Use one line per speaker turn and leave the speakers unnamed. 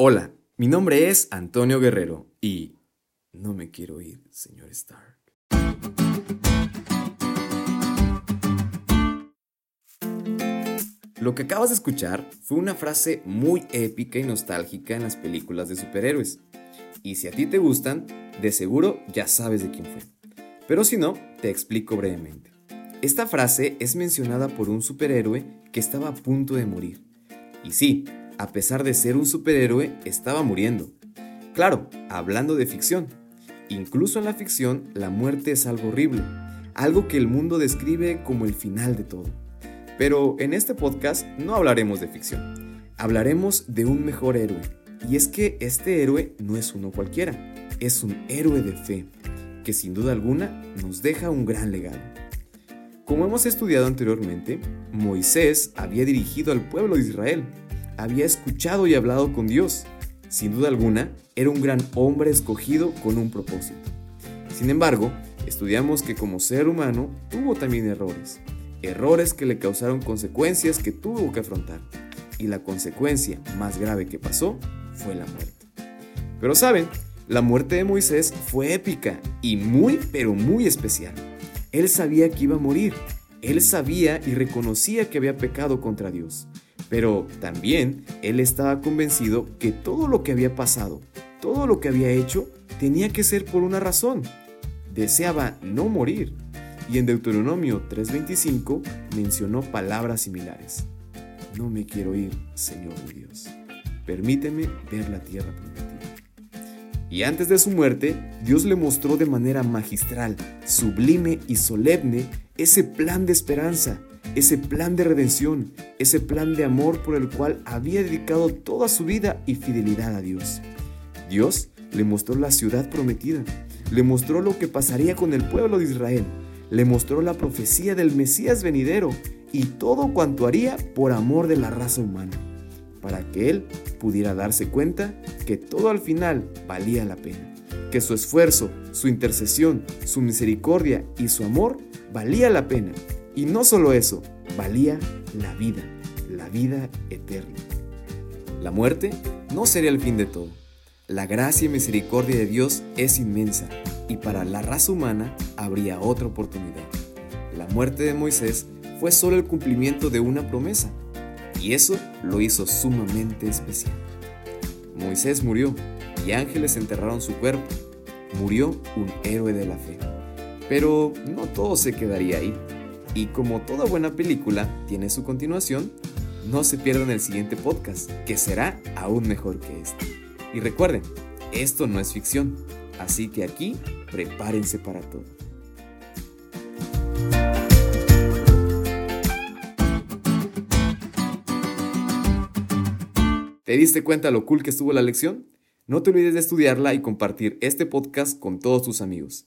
Hola, mi nombre es Antonio Guerrero y no me quiero ir, señor Stark. Lo que acabas de escuchar fue una frase muy épica y nostálgica en las películas de superhéroes. Y si a ti te gustan, de seguro ya sabes de quién fue. Pero si no, te explico brevemente. Esta frase es mencionada por un superhéroe que estaba a punto de morir. Y sí, a pesar de ser un superhéroe, estaba muriendo. Claro, hablando de ficción. Incluso en la ficción, la muerte es algo horrible, algo que el mundo describe como el final de todo. Pero en este podcast no hablaremos de ficción, hablaremos de un mejor héroe. Y es que este héroe no es uno cualquiera, es un héroe de fe, que sin duda alguna nos deja un gran legado. Como hemos estudiado anteriormente, Moisés había dirigido al pueblo de Israel había escuchado y hablado con Dios. Sin duda alguna, era un gran hombre escogido con un propósito. Sin embargo, estudiamos que como ser humano tuvo también errores. Errores que le causaron consecuencias que tuvo que afrontar. Y la consecuencia más grave que pasó fue la muerte. Pero saben, la muerte de Moisés fue épica y muy, pero muy especial. Él sabía que iba a morir. Él sabía y reconocía que había pecado contra Dios. Pero también él estaba convencido que todo lo que había pasado, todo lo que había hecho, tenía que ser por una razón. Deseaba no morir. Y en Deuteronomio 3:25 mencionó palabras similares. No me quiero ir, Señor Dios. Permíteme ver la tierra prometida. Y antes de su muerte, Dios le mostró de manera magistral, sublime y solemne ese plan de esperanza ese plan de redención, ese plan de amor por el cual había dedicado toda su vida y fidelidad a Dios. Dios le mostró la ciudad prometida, le mostró lo que pasaría con el pueblo de Israel, le mostró la profecía del Mesías venidero y todo cuanto haría por amor de la raza humana, para que él pudiera darse cuenta que todo al final valía la pena, que su esfuerzo, su intercesión, su misericordia y su amor valía la pena y no solo eso, valía la vida, la vida eterna. La muerte no sería el fin de todo. La gracia y misericordia de Dios es inmensa y para la raza humana habría otra oportunidad. La muerte de Moisés fue solo el cumplimiento de una promesa y eso lo hizo sumamente especial. Moisés murió y ángeles enterraron su cuerpo. Murió un héroe de la fe. Pero no todo se quedaría ahí. Y como toda buena película tiene su continuación, no se pierdan el siguiente podcast, que será aún mejor que este. Y recuerden, esto no es ficción, así que aquí prepárense para todo. ¿Te diste cuenta lo cool que estuvo la lección? No te olvides de estudiarla y compartir este podcast con todos tus amigos.